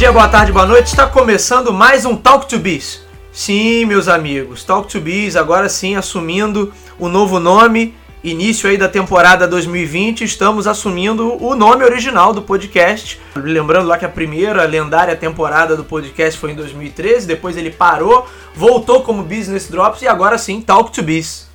Dia, boa tarde, boa noite. Está começando mais um Talk to Biz. Sim, meus amigos, Talk to Biz agora sim assumindo o novo nome. Início aí da temporada 2020, estamos assumindo o nome original do podcast. Lembrando lá que a primeira lendária temporada do podcast foi em 2013, depois ele parou, voltou como Business Drops e agora sim Talk to Biz.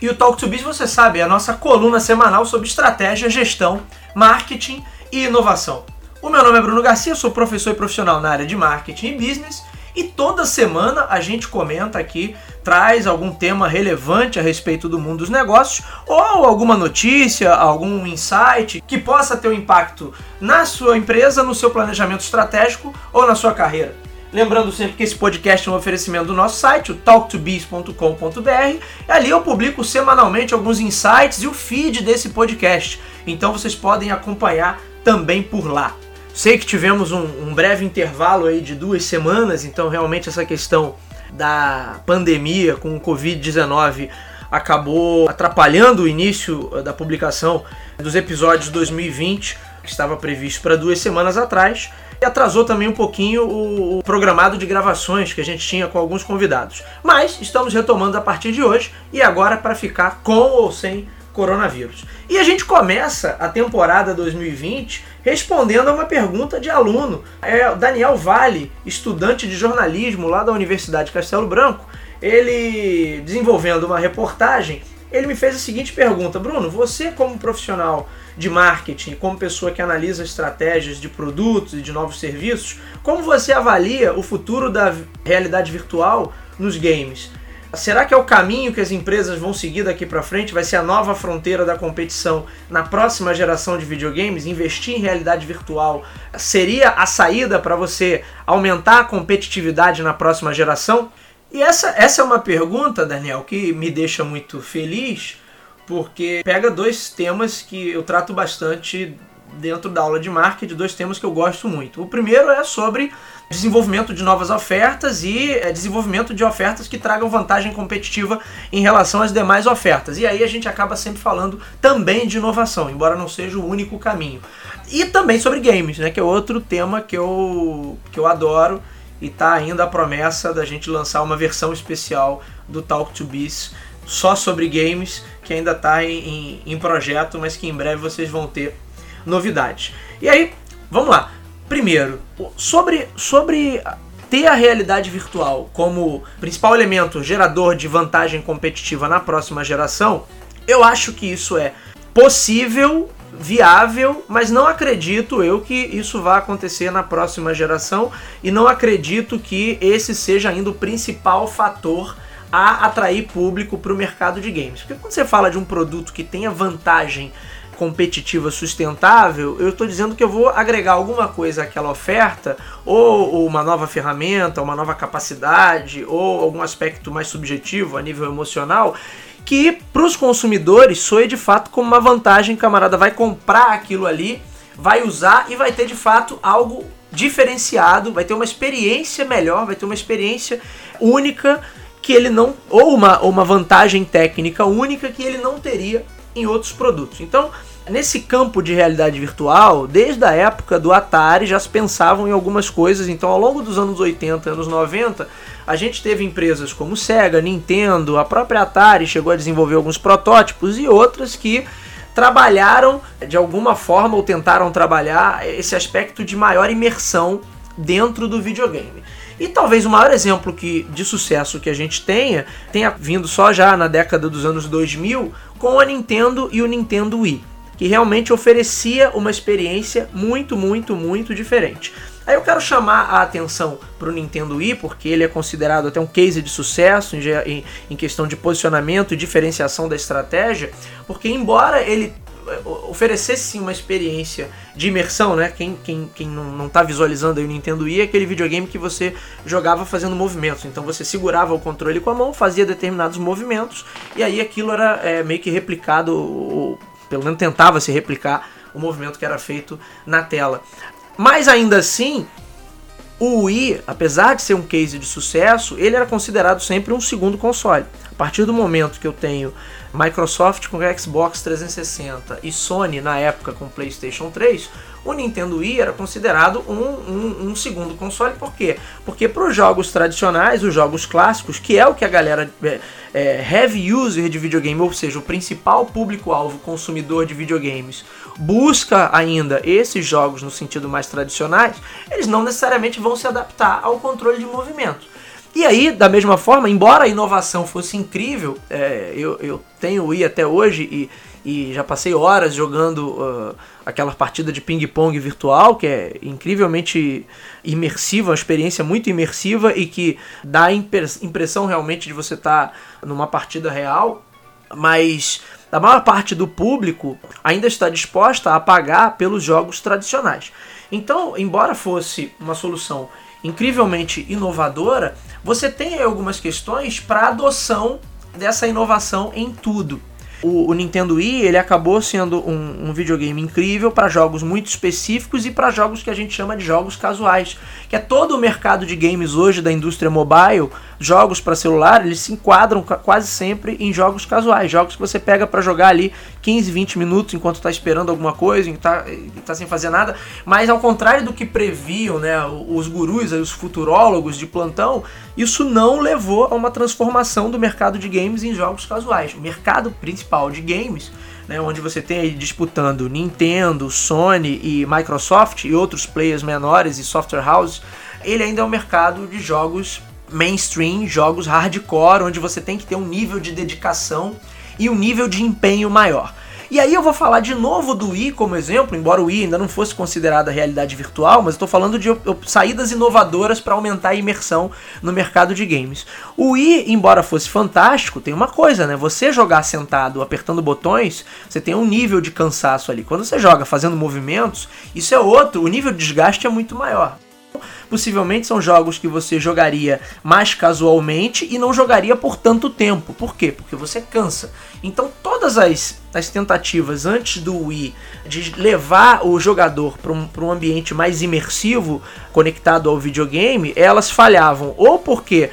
E o Talk to Biz, você sabe, é a nossa coluna semanal sobre estratégia, gestão, marketing e inovação. O meu nome é Bruno Garcia, sou professor e profissional na área de marketing e business e toda semana a gente comenta aqui, traz algum tema relevante a respeito do mundo dos negócios ou alguma notícia, algum insight que possa ter um impacto na sua empresa, no seu planejamento estratégico ou na sua carreira. Lembrando sempre que esse podcast é um oferecimento do nosso site, o talktobiz.com.br. Ali eu publico semanalmente alguns insights e o feed desse podcast. Então vocês podem acompanhar também por lá. Sei que tivemos um, um breve intervalo aí de duas semanas, então realmente essa questão da pandemia com o Covid-19 acabou atrapalhando o início eh, da publicação dos episódios 2020, que estava previsto para duas semanas atrás, e atrasou também um pouquinho o, o, programado de gravações que a gente tinha com alguns convidados. Mas estamos retomando a partir de hoje e agora para ficar com ou sem coronavírus. E a gente começa a temporada 2020 respondendo a uma pergunta de aluno. É Daniel Vale, estudante de jornalismo lá da Universidade Castelo Branco, ele desenvolvendo uma reportagem, ele me fez a seguinte pergunta: Bruno, você como profissional de marketing, como pessoa que analisa estratégias de produtos e de novos serviços, como você avalia o futuro da realidade virtual nos games? Será que é o caminho que as empresas vão seguir daqui para frente? Vai ser a nova fronteira da competição na próxima geração de videogames? Investir em realidade virtual seria a saída para você aumentar a competitividade na próxima geração? E essa, essa é uma pergunta, Daniel, que me deixa muito feliz, porque pega dois temas que eu trato bastante dentro da aula de marketing, dois temas que eu gosto muito. O primeiro é sobre desenvolvimento de novas ofertas e é, desenvolvimento de ofertas que tragam vantagem competitiva em relação às demais ofertas. E aí a gente acaba sempre falando também de inovação, embora não seja o único caminho. E também sobre games, né, que é outro tema que eu, que eu adoro e tá ainda a promessa da gente lançar uma versão especial do Talk to Biz só sobre games, que ainda está em, em, em projeto, mas que em breve vocês vão ter novidades. E aí, vamos lá. Primeiro, sobre, sobre ter a realidade virtual como principal elemento gerador de vantagem competitiva na próxima geração, eu acho que isso é possível, viável, mas não acredito eu que isso vá acontecer na próxima geração e não acredito que esse seja ainda o principal fator a atrair público para o mercado de games. Porque quando você fala de um produto que tenha vantagem competitiva sustentável, eu estou dizendo que eu vou agregar alguma coisa àquela oferta, ou, uma nova ferramenta, uma nova capacidade, ou algum aspecto mais subjetivo a nível emocional, que para os consumidores soe de fato como uma vantagem. Camarada vai comprar aquilo ali, vai usar e vai ter de fato algo diferenciado, vai ter uma experiência melhor, vai ter uma experiência única que ele não ou uma, uma vantagem técnica única que ele não teria em outros produtos. Então, nesse campo de realidade virtual, desde a época do Atari já se pensavam em algumas coisas. Então, ao longo dos anos 80, anos 90, a gente teve empresas como Sega, Nintendo, a própria Atari chegou a desenvolver alguns protótipos e outras que trabalharam de alguma forma ou tentaram trabalhar esse aspecto de maior imersão dentro do videogame. E talvez o maior exemplo que, de sucesso que a gente tenha, tenha vindo só já na década dos anos 2000 com a Nintendo e o Nintendo Wii, que realmente oferecia uma experiência muito, muito, muito diferente. Aí eu quero chamar a atenção para o Nintendo Wii, porque ele é considerado até um case de sucesso em, questão de posicionamento e diferenciação da estratégia, porque embora ele oferecesse sim uma experiência de imersão, né? Quem, quem, quem não está visualizando aí o Nintendo Wii é aquele videogame que você jogava fazendo movimentos. Então você segurava o controle com a mão, fazia determinados movimentos e aí aquilo era é, meio que replicado, pelo menos tentava se replicar o movimento que era feito na tela. Mas ainda assim, o Wii, apesar de ser um case de sucesso, ele era considerado sempre um segundo console. partir do momento que eu tenho Microsoft com Xbox 360 e Sony na época com PlayStation 3, o Nintendo Wii era considerado um, um, um segundo console. Por quê? Porque para os jogos tradicionais, os jogos clássicos, que é o que a galera é, é, heavy user de videogame, ou seja, o principal público-alvo consumidor de videogames, busca ainda esses jogos no sentido mais tradicionais, eles não necessariamente vão se adaptar ao controle de movimento. E aí, da mesma forma, embora a inovação fosse incrível, é, eu, eu tenho o Wii até hoje e, e já passei horas jogando uh, aquela partida de ping-pong virtual, que é incrivelmente imersiva, uma experiência muito imersiva e que dá a impressão realmente de você estar tá numa partida real, mas a maior parte do público ainda está disposta a pagar pelos jogos tradicionais. Então, embora fosse uma solução incrivelmente inovadora, você tem algumas questões para adoção dessa inovação em tudo. O, o, Nintendo Wii ele acabou sendo um, um videogame incrível para jogos muito específicos e para jogos que a gente chama de jogos casuais, que é todo o mercado de games hoje da indústria mobile, jogos para celular, eles se enquadram quase sempre em jogos casuais, jogos que você pega para jogar ali 15, 20 minutos enquanto está esperando alguma coisa, está tá sem fazer nada, mas ao contrário do que previam né, os gurus, os futurólogos de plantão, isso não levou a uma transformação do mercado de games em jogos casuais. O mercado principal de games né, onde você tem aí disputando Nintendo, Sony e Microsoft e outros players menores e software houses, ele ainda é um mercado de jogos mainstream, jogos hardcore, onde você tem que ter um nível de dedicação e um nível de empenho maior. E aí eu vou falar de novo do Wii como exemplo, embora o Wii ainda não fosse considerada realidade virtual, mas estou falando de saídas inovadoras para aumentar a imersão no mercado de games. O Wii, embora fosse fantástico, tem uma coisa, né? Você jogar sentado, apertando botões, você tem um nível de cansaço ali. Quando você joga fazendo movimentos, isso é outro, o nível de desgaste é muito maior possivelmente são jogos que você jogaria mais casualmente e não jogaria por tanto tempo. Por quê? Porque você cansa. Então todas as, as tentativas antes do Wii de levar o jogador para um, um ambiente mais imersivo conectado ao videogame, elas falhavam. Ou porque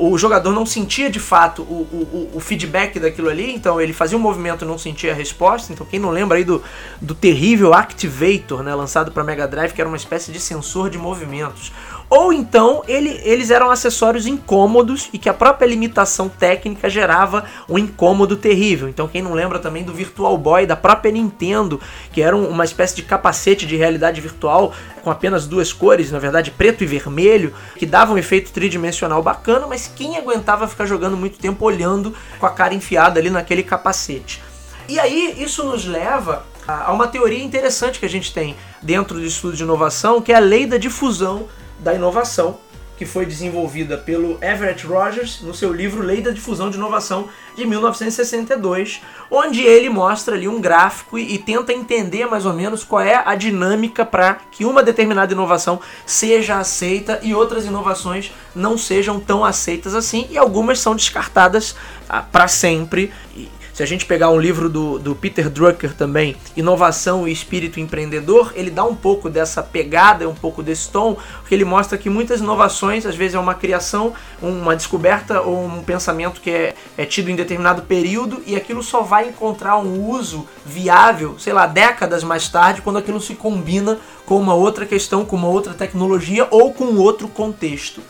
o jogador não sentia de fato o, o, o, feedback daquilo ali, então ele fazia um movimento e não sentia a resposta. Então, quem não lembra aí do, do terrível Activator, né, lançado para Mega Drive, que era uma espécie de sensor de movimentos. Ou então ele, eles eram acessórios incômodos e que a própria limitação técnica gerava um incômodo terrível. Então, quem não lembra também do Virtual Boy da própria Nintendo, que era uma espécie de capacete de realidade virtual com apenas duas cores, na verdade preto e vermelho, que dava um efeito tridimensional bacana, mas quem aguentava ficar jogando muito tempo olhando com a cara enfiada ali naquele capacete? E aí isso nos leva a uma teoria interessante que a gente tem dentro do estudo de inovação, que é a lei da difusão da inovação, que foi desenvolvida pelo Everett Rogers no seu livro Lei da Difusão de Inovação de 1962, onde ele mostra ali um gráfico e, e tenta entender mais ou menos qual é a dinâmica para que uma determinada inovação seja aceita e outras inovações não sejam tão aceitas assim e algumas são descartadas ah, para sempre. E, se a gente pegar um livro do, do Peter Drucker também, Inovação e Espírito Empreendedor, ele dá um pouco dessa pegada, um pouco desse tom, porque ele mostra que muitas inovações, às vezes é uma criação, uma descoberta ou um pensamento que é, é tido em determinado período e aquilo só vai encontrar um uso viável, sei lá, décadas mais tarde, quando aquilo se combina com uma outra questão, com uma outra tecnologia ou com outro contexto.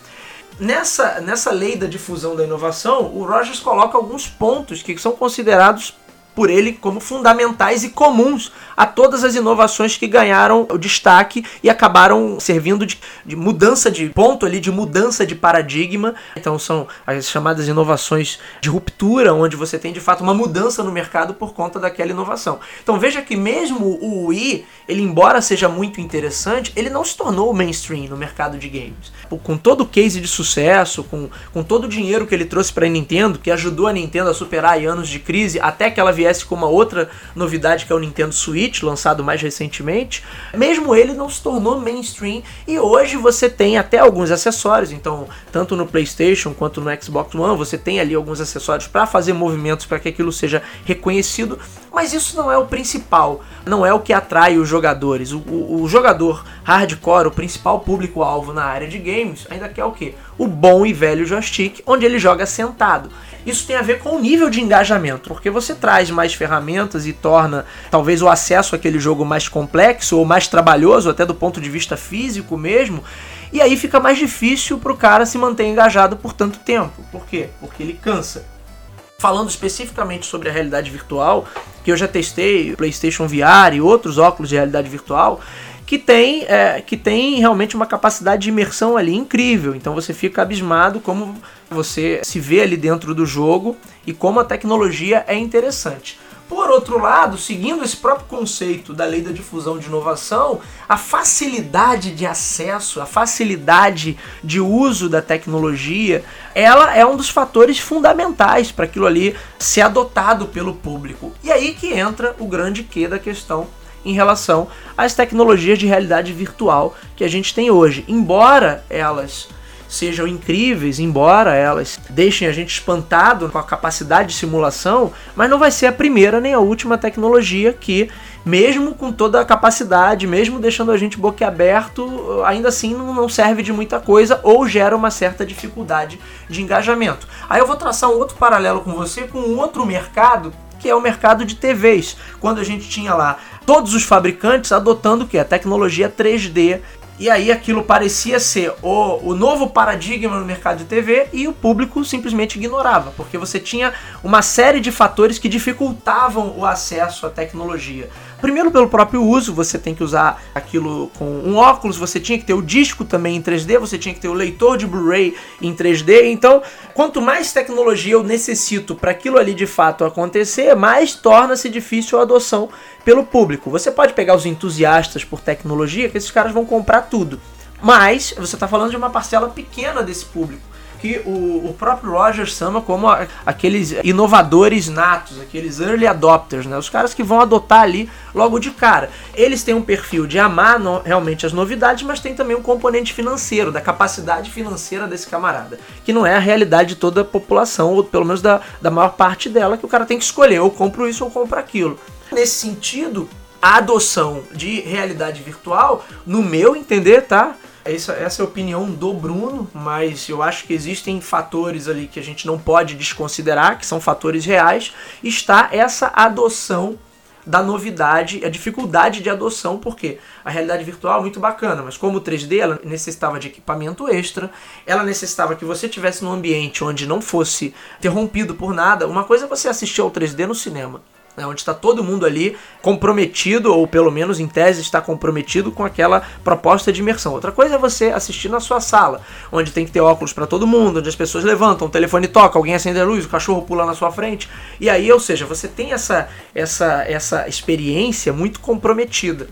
Nessa, nessa lei da difusão da inovação, o Rogers coloca alguns pontos que são considerados por ele como fundamentais e comuns a todas as inovações que ganharam o destaque e acabaram servindo de, de, mudança de ponto ali, de mudança de paradigma. Então são as chamadas inovações de ruptura, onde você tem de fato uma mudança no mercado por conta daquela inovação. Então veja que mesmo o Wii, ele embora seja muito interessante, ele não se tornou mainstream no mercado de games. Com todo o case de sucesso, com, com todo o dinheiro que ele trouxe para a Nintendo, que ajudou a Nintendo a superar anos de crise, até que ela viesse com uma outra novidade que é o Nintendo Switch, lançado mais recentemente, mesmo ele não se tornou mainstream e hoje você tem até alguns acessórios, então tanto no PlayStation quanto no Xbox One você tem ali alguns acessórios para fazer movimentos para que aquilo seja reconhecido, mas isso não é o principal, não é o que atrai os jogadores. O, o, o jogador hardcore, o principal público-alvo na área de games, ainda quer o que? O bom e velho joystick, onde ele joga sentado. Isso tem a ver com o nível de engajamento, porque você traz mais ferramentas e torna talvez o acesso àquele jogo mais complexo ou mais trabalhoso, até do ponto de vista físico mesmo. E aí fica mais difícil para o cara se manter engajado por tanto tempo. Por quê? Porque ele cansa. Falando especificamente sobre a realidade virtual, que eu já testei, PlayStation VR e outros óculos de realidade virtual, que tem, é, que tem realmente uma capacidade de imersão ali incrível. Então você fica abismado como você se vê ali dentro do jogo e como a tecnologia é interessante. Por outro lado, seguindo esse próprio conceito da lei da difusão de inovação, a facilidade de acesso, a facilidade de uso da tecnologia, ela é um dos fatores fundamentais para aquilo ali ser adotado pelo público. E aí que entra o grande que da questão em relação às tecnologias de realidade virtual que a gente tem hoje. Embora elas sejam incríveis, embora elas deixem a gente espantado com a capacidade de simulação, mas não vai ser a primeira nem a última tecnologia que, mesmo com toda a capacidade, mesmo deixando a gente boquiaberto, ainda assim não serve de muita coisa ou gera uma certa dificuldade de engajamento. Aí eu vou traçar um outro paralelo com você com um outro mercado que é o mercado de TVs, quando a gente tinha lá todos os fabricantes adotando o que? A tecnologia 3D e aí aquilo parecia ser o, o novo paradigma no mercado de TV e o público simplesmente ignorava, porque você tinha uma série de fatores que dificultavam o acesso à tecnologia. Primeiro, pelo próprio uso, você tem que usar aquilo com um óculos, você tinha que ter o disco também em 3D, você tinha que ter o leitor de Blu-ray em 3D. Então, quanto mais tecnologia eu necessito para aquilo ali de fato acontecer, mais torna-se difícil a adoção pelo público. Você pode pegar os entusiastas por tecnologia, que esses caras vão comprar tudo. Mas você está falando de uma parcela pequena desse público que o, o próprio Rogers chama como aqueles inovadores natos, aqueles early adopters, né? Os caras que vão adotar ali logo de cara. Eles têm um perfil de amar no, realmente as novidades, mas tem também um componente financeiro, da capacidade financeira desse camarada, que não é a realidade de toda a população, ou pelo menos da, da maior parte dela, que o cara tem que escolher, ou compro isso ou compro aquilo. Nesse sentido, a adoção de realidade virtual, no meu entender, tá? Essa, essa é a opinião do Bruno, mas eu acho que existem fatores ali que a gente não pode desconsiderar, que são fatores reais. Está essa adoção da novidade, a dificuldade de adoção, porque a realidade virtual é muito bacana, mas como o 3D ela necessitava de equipamento extra, ela necessitava que você tivesse num ambiente onde não fosse interrompido por nada. Uma coisa é você assistir ao 3D no cinema né, onde está todo mundo ali comprometido, ou pelo menos em tese está comprometido com aquela proposta de imersão. Outra coisa é você assistir na sua sala, onde tem que ter óculos para todo mundo, onde as pessoas levantam, o telefone toca, alguém acende a luz, o cachorro pula na sua frente, e aí, ou seja, você tem essa, essa, essa experiência muito comprometida.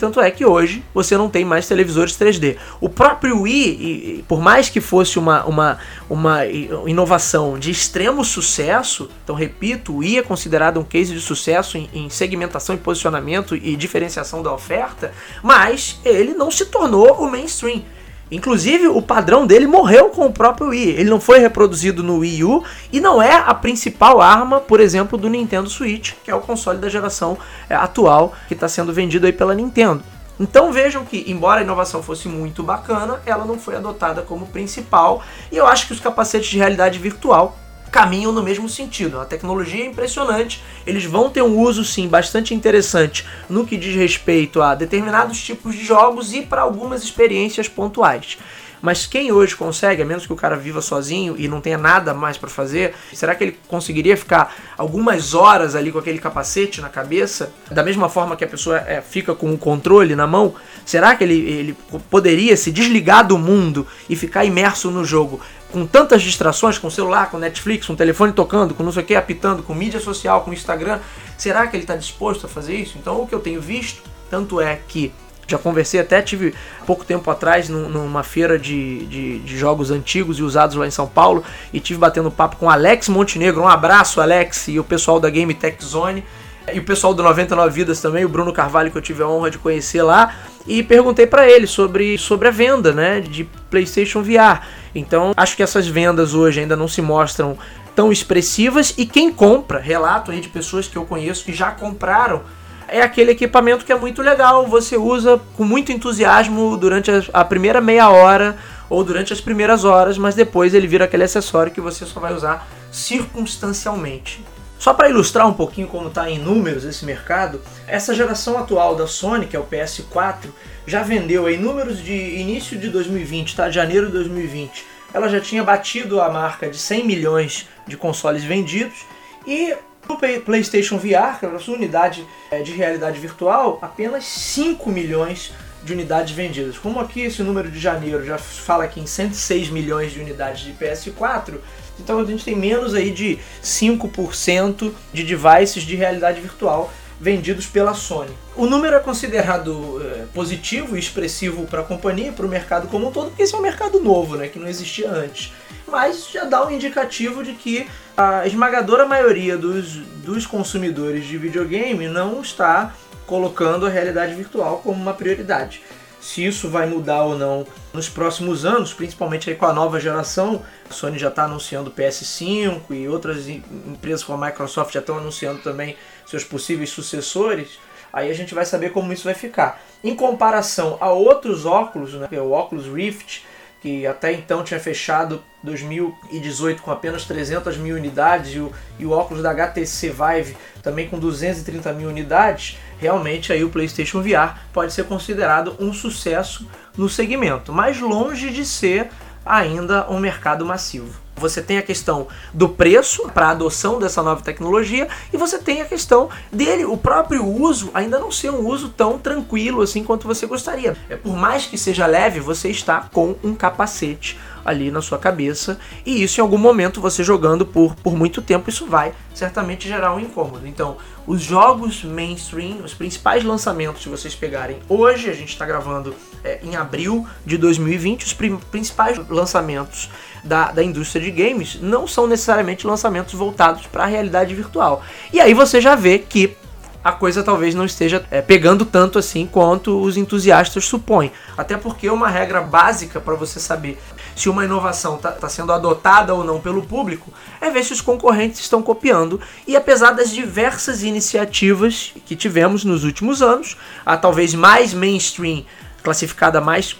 Tanto é que hoje você não tem mais televisores 3D. O próprio Wii, por mais que fosse uma, uma, uma inovação de extremo sucesso, então repito, o Wii é considerado um case de sucesso em, em segmentação e posicionamento e diferenciação da oferta, mas ele não se tornou o mainstream. Inclusive, o padrão dele morreu com o próprio Wii. Ele não foi reproduzido no Wii U e não é a principal arma, por exemplo, do Nintendo Switch, que é o console da geração é, atual que está sendo vendido aí pela Nintendo. Então vejam que, embora a inovação fosse muito bacana, ela não foi adotada como principal. E eu acho que os capacetes de realidade virtual caminham no mesmo sentido. A tecnologia é impressionante, eles vão ter um uso sim bastante interessante no que diz respeito a determinados tipos de jogos e para algumas experiências pontuais. Mas quem hoje consegue, a menos que o cara viva sozinho e não tenha nada mais para fazer, será que ele conseguiria ficar algumas horas ali com aquele capacete na cabeça, da mesma forma que a pessoa é, fica com o controle na mão? Será que ele, ele poderia se desligar do mundo e ficar imerso no jogo com tantas distrações, com celular, com Netflix, com telefone tocando, com não sei o que, apitando, com mídia social, com Instagram, será que ele está disposto a fazer isso? Então, o que eu tenho visto, tanto é que já conversei até, tive pouco tempo atrás numa feira de, de, de, jogos antigos e usados lá em São Paulo e tive batendo papo com Alex Montenegro. Um abraço, Alex, e o pessoal da Game Tech Zone. E o pessoal do 99 Vidas também, o Bruno Carvalho, que eu tive a honra de conhecer lá. E perguntei para ele sobre, sobre a venda né, de PlayStation VR. Então, acho que essas vendas hoje ainda não se mostram tão expressivas. E quem compra, relato aí de pessoas que eu conheço que já compraram é aquele equipamento que é muito legal, você usa com muito entusiasmo durante a, primeira meia hora ou durante as primeiras horas, mas depois ele vira aquele acessório que você só vai usar circunstancialmente. Só para ilustrar um pouquinho como está em números esse mercado, essa geração atual da Sony, que é o PS4, já vendeu em números de início de 2020, tá? Janeiro de 2020. Ela já tinha batido a marca de 100 milhões de consoles vendidos e no PlayStation VR, que é a sua unidade é, de realidade virtual, apenas 5 milhões de unidades vendidas. Como aqui esse número de janeiro já fala aqui em 106 milhões de unidades de PS4, então a gente tem menos aí de 5% de devices de realidade virtual vendidos pela Sony. O número é considerado é, positivo e expressivo para a companhia, para o mercado como um todo, porque esse é um mercado novo, né, que não existia antes. Mas já dá um indicativo de que a esmagadora maioria dos, dos consumidores de videogame não está colocando a realidade virtual como uma prioridade. Se isso vai mudar ou não nos próximos anos, principalmente com a nova geração, a Sony já está anunciando PS5 e outras empresas como a Microsoft já estão anunciando também seus possíveis sucessores. Aí a gente vai saber como isso vai ficar. Em comparação a outros óculos, né, o Oculus Rift, que até então tinha fechado 2018 com apenas 300 mil unidades, e o, e o óculos da HTC Vive também com 230 mil unidades, realmente aí o PlayStation VR pode ser considerado um sucesso no segmento, mas longe de ser ainda um mercado massivo. Você tem a questão do preço para a adoção dessa nova tecnologia e você tem a questão dele, o próprio uso, ainda não ser um uso tão tranquilo assim quanto você gostaria. É por mais que seja leve, você está com um capacete ali na sua cabeça e isso em algum momento você jogando por, por muito tempo isso vai certamente gerar um incômodo. Então, os jogos mainstream, os principais lançamentos, se vocês pegarem hoje, a gente está gravando é, em abril de 2020, os principais lançamentos da, da indústria de games não são necessariamente lançamentos voltados para a realidade virtual. E aí você já vê que a coisa talvez não esteja é, pegando tanto assim quanto os entusiastas supõem. Até porque uma regra básica para você saber se uma inovação está tá sendo adotada ou não pelo público é ver se os concorrentes estão copiando. E apesar das diversas iniciativas que tivemos nos últimos anos, a talvez mais mainstream, classificada mais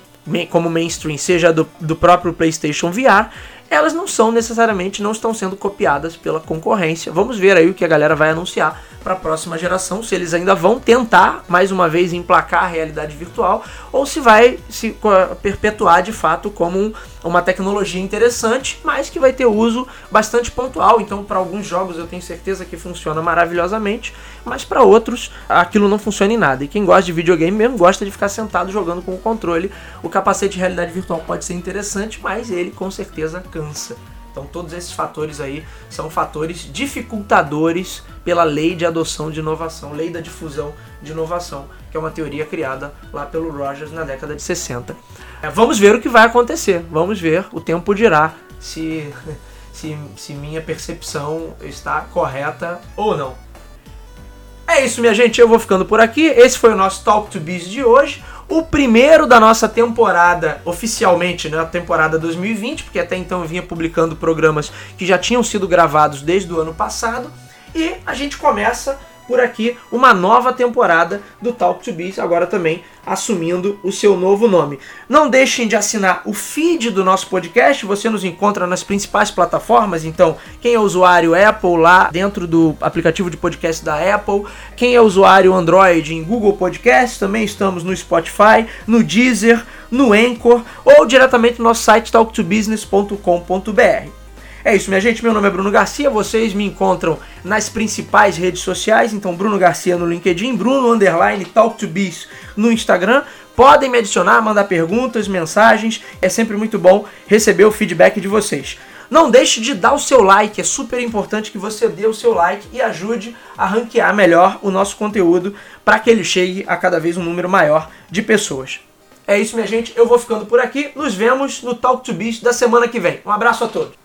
como mainstream, seja do, do próprio PlayStation VR, elas não são necessariamente, não estão sendo copiadas pela concorrência. Vamos ver aí o que a galera vai anunciar para a próxima geração, se eles ainda vão tentar mais uma vez emplacar a realidade virtual ou se vai se perpetuar de fato como um, uma tecnologia interessante, mas que vai ter uso bastante pontual. Então, para alguns jogos eu tenho certeza que funciona maravilhosamente, mas para outros aquilo não funciona em nada. E quem gosta de videogame mesmo gosta de ficar sentado jogando com o controle. O capacete de realidade virtual pode ser interessante, mas ele com certeza cansa. Então todos esses fatores aí são fatores dificultadores pela lei de adoção de inovação, lei da difusão de inovação, que é uma teoria criada lá pelo Rogers na década de 60. É, vamos ver o que vai acontecer, vamos ver, o tempo dirá se, se, se minha percepção está correta ou não. É isso, minha gente, eu vou ficando por aqui. Esse foi o nosso Talk to Biz de hoje o primeiro da nossa temporada, oficialmente, né, a temporada 2020, porque até então eu vinha publicando programas que já tinham sido gravados desde o ano passado. E a gente começa por aqui uma nova temporada do Talk to Biz, agora também assumindo o seu novo nome. Não deixem de assinar o feed do nosso podcast, você nos encontra nas principais plataformas, então quem é usuário Apple lá dentro do aplicativo de podcast da Apple, quem é usuário Android em Google Podcast, também estamos no Spotify, no Deezer, no Anchor ou diretamente no nosso site talktobusiness.com.br. É isso, minha gente. Meu nome é Bruno Garcia. Vocês me encontram nas principais redes sociais. Então, Bruno Garcia no LinkedIn, Bruno Underline Talk to Biz no Instagram. Podem me adicionar, mandar perguntas, mensagens. É sempre muito bom receber o feedback de vocês. Não deixe de dar o seu like, é super importante que você dê o seu like e ajude a ranquear melhor o nosso conteúdo para que ele chegue a cada vez um número maior de pessoas. É isso, minha gente. Eu vou ficando por aqui. Nos vemos no Talk to Biz da semana que vem. Um abraço a todos.